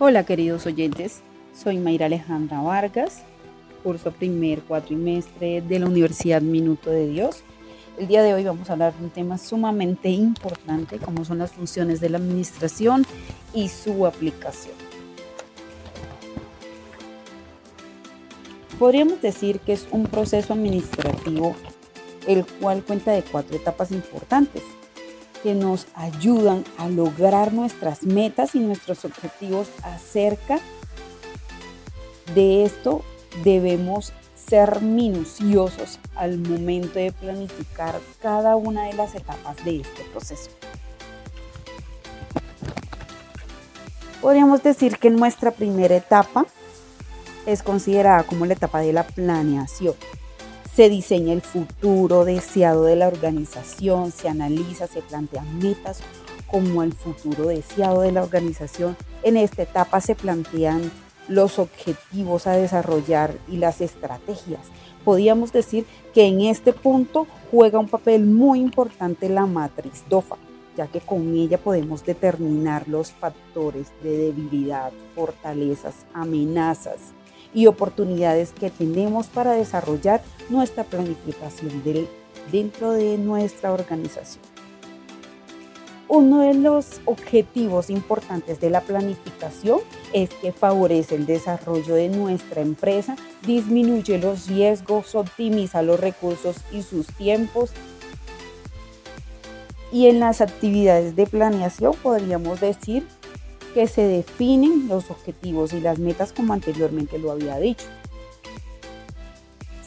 Hola queridos oyentes, soy Mayra Alejandra Vargas, curso primer cuatrimestre de la Universidad Minuto de Dios. El día de hoy vamos a hablar de un tema sumamente importante como son las funciones de la administración y su aplicación. Podríamos decir que es un proceso administrativo el cual cuenta de cuatro etapas importantes que nos ayudan a lograr nuestras metas y nuestros objetivos acerca de esto debemos ser minuciosos al momento de planificar cada una de las etapas de este proceso. Podríamos decir que nuestra primera etapa es considerada como la etapa de la planeación se diseña el futuro deseado de la organización, se analiza, se plantean metas como el futuro deseado de la organización. En esta etapa se plantean los objetivos a desarrollar y las estrategias. Podríamos decir que en este punto juega un papel muy importante la matriz DOFA, ya que con ella podemos determinar los factores de debilidad, fortalezas, amenazas, y oportunidades que tenemos para desarrollar nuestra planificación dentro de nuestra organización. Uno de los objetivos importantes de la planificación es que favorece el desarrollo de nuestra empresa, disminuye los riesgos, optimiza los recursos y sus tiempos. Y en las actividades de planeación podríamos decir que se definen los objetivos y las metas como anteriormente lo había dicho.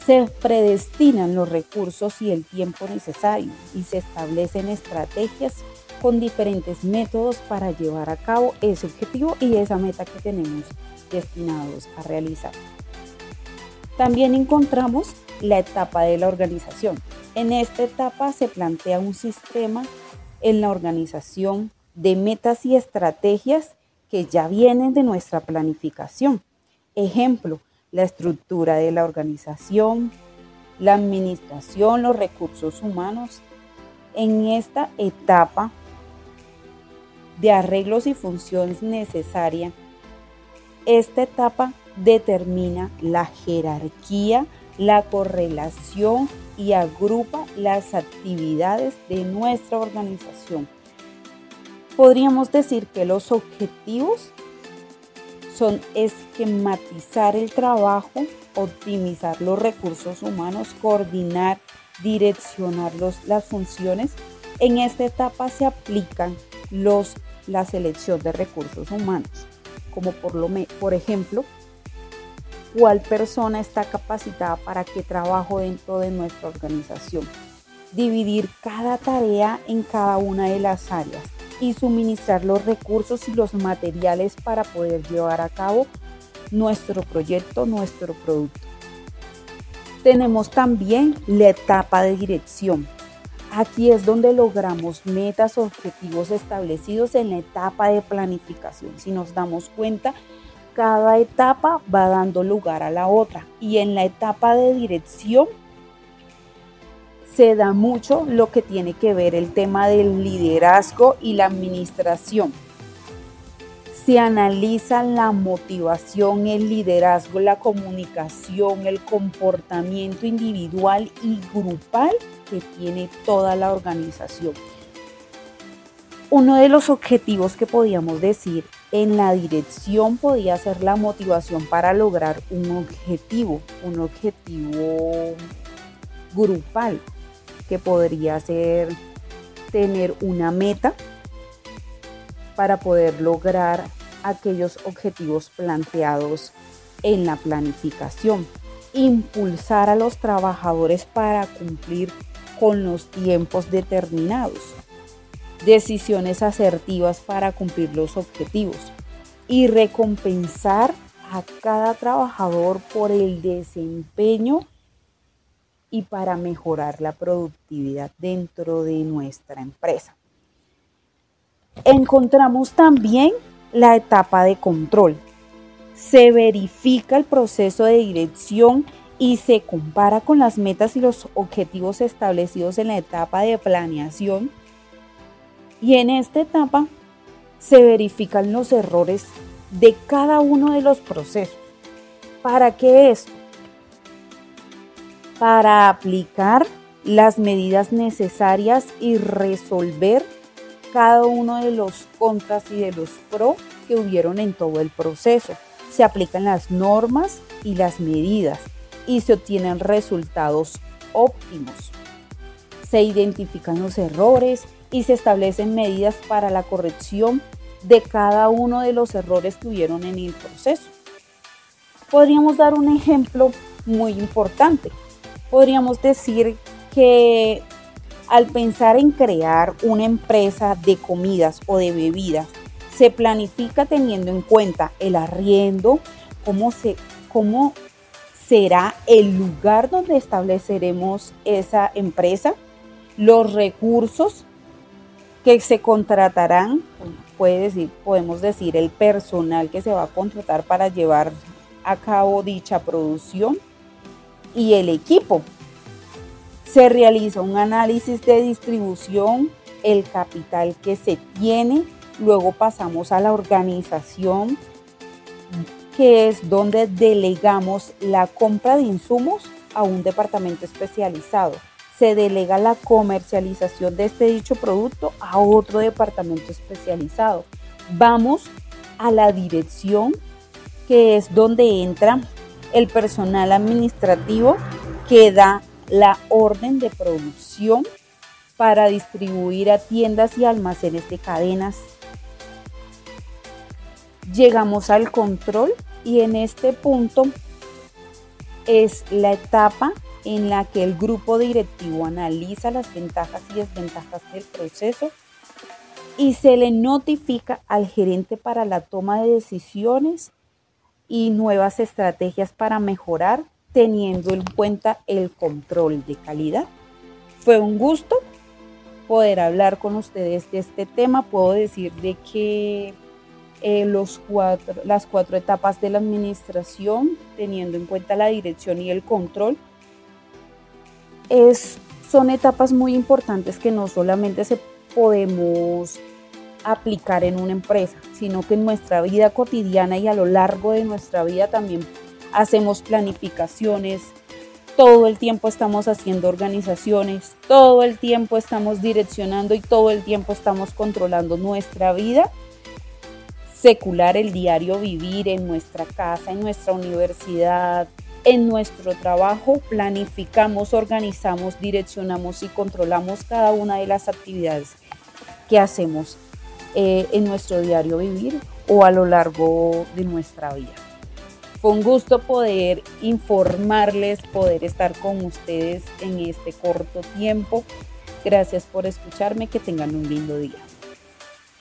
Se predestinan los recursos y el tiempo necesario y se establecen estrategias con diferentes métodos para llevar a cabo ese objetivo y esa meta que tenemos destinados a realizar. También encontramos la etapa de la organización. En esta etapa se plantea un sistema en la organización de metas y estrategias que ya vienen de nuestra planificación. Ejemplo, la estructura de la organización, la administración, los recursos humanos. En esta etapa de arreglos y funciones necesarias, esta etapa determina la jerarquía, la correlación y agrupa las actividades de nuestra organización Podríamos decir que los objetivos son esquematizar el trabajo, optimizar los recursos humanos, coordinar, direccionar las funciones. En esta etapa se aplican los, la selección de recursos humanos, como por, lo, por ejemplo, cuál persona está capacitada para qué trabajo dentro de nuestra organización. Dividir cada tarea en cada una de las áreas y suministrar los recursos y los materiales para poder llevar a cabo nuestro proyecto, nuestro producto. Tenemos también la etapa de dirección. Aquí es donde logramos metas, objetivos establecidos en la etapa de planificación. Si nos damos cuenta, cada etapa va dando lugar a la otra. Y en la etapa de dirección se da mucho lo que tiene que ver el tema del liderazgo y la administración. Se analiza la motivación, el liderazgo, la comunicación, el comportamiento individual y grupal que tiene toda la organización. Uno de los objetivos que podíamos decir en la dirección podía ser la motivación para lograr un objetivo, un objetivo grupal que podría ser tener una meta para poder lograr aquellos objetivos planteados en la planificación. Impulsar a los trabajadores para cumplir con los tiempos determinados. Decisiones asertivas para cumplir los objetivos. Y recompensar a cada trabajador por el desempeño y para mejorar la productividad dentro de nuestra empresa. Encontramos también la etapa de control. Se verifica el proceso de dirección y se compara con las metas y los objetivos establecidos en la etapa de planeación. Y en esta etapa se verifican los errores de cada uno de los procesos. ¿Para qué esto? Para aplicar las medidas necesarias y resolver cada uno de los contras y de los pro que hubieron en todo el proceso. Se aplican las normas y las medidas y se obtienen resultados óptimos. Se identifican los errores y se establecen medidas para la corrección de cada uno de los errores que hubieron en el proceso. Podríamos dar un ejemplo muy importante. Podríamos decir que al pensar en crear una empresa de comidas o de bebidas, se planifica teniendo en cuenta el arriendo, cómo, se, cómo será el lugar donde estableceremos esa empresa, los recursos que se contratarán, puede decir, podemos decir el personal que se va a contratar para llevar a cabo dicha producción y el equipo. Se realiza un análisis de distribución, el capital que se tiene, luego pasamos a la organización, que es donde delegamos la compra de insumos a un departamento especializado. Se delega la comercialización de este dicho producto a otro departamento especializado. Vamos a la dirección, que es donde entra el personal administrativo que da la orden de producción para distribuir a tiendas y almacenes de cadenas. Llegamos al control y en este punto es la etapa en la que el grupo directivo analiza las ventajas y desventajas del proceso y se le notifica al gerente para la toma de decisiones y nuevas estrategias para mejorar teniendo en cuenta el control de calidad. Fue un gusto poder hablar con ustedes de este tema. Puedo decir de que eh, los cuatro, las cuatro etapas de la administración, teniendo en cuenta la dirección y el control. Es, son etapas muy importantes que no solamente se podemos aplicar en una empresa, sino que en nuestra vida cotidiana y a lo largo de nuestra vida también hacemos planificaciones, todo el tiempo estamos haciendo organizaciones, todo el tiempo estamos direccionando y todo el tiempo estamos controlando nuestra vida. Secular, el diario vivir en nuestra casa, en nuestra universidad, en nuestro trabajo, planificamos, organizamos, direccionamos y controlamos cada una de las actividades que hacemos eh, en nuestro diario vivir o a lo largo de nuestra vida. Fue un gusto poder informarles, poder estar con ustedes en este corto tiempo. Gracias por escucharme, que tengan un lindo día.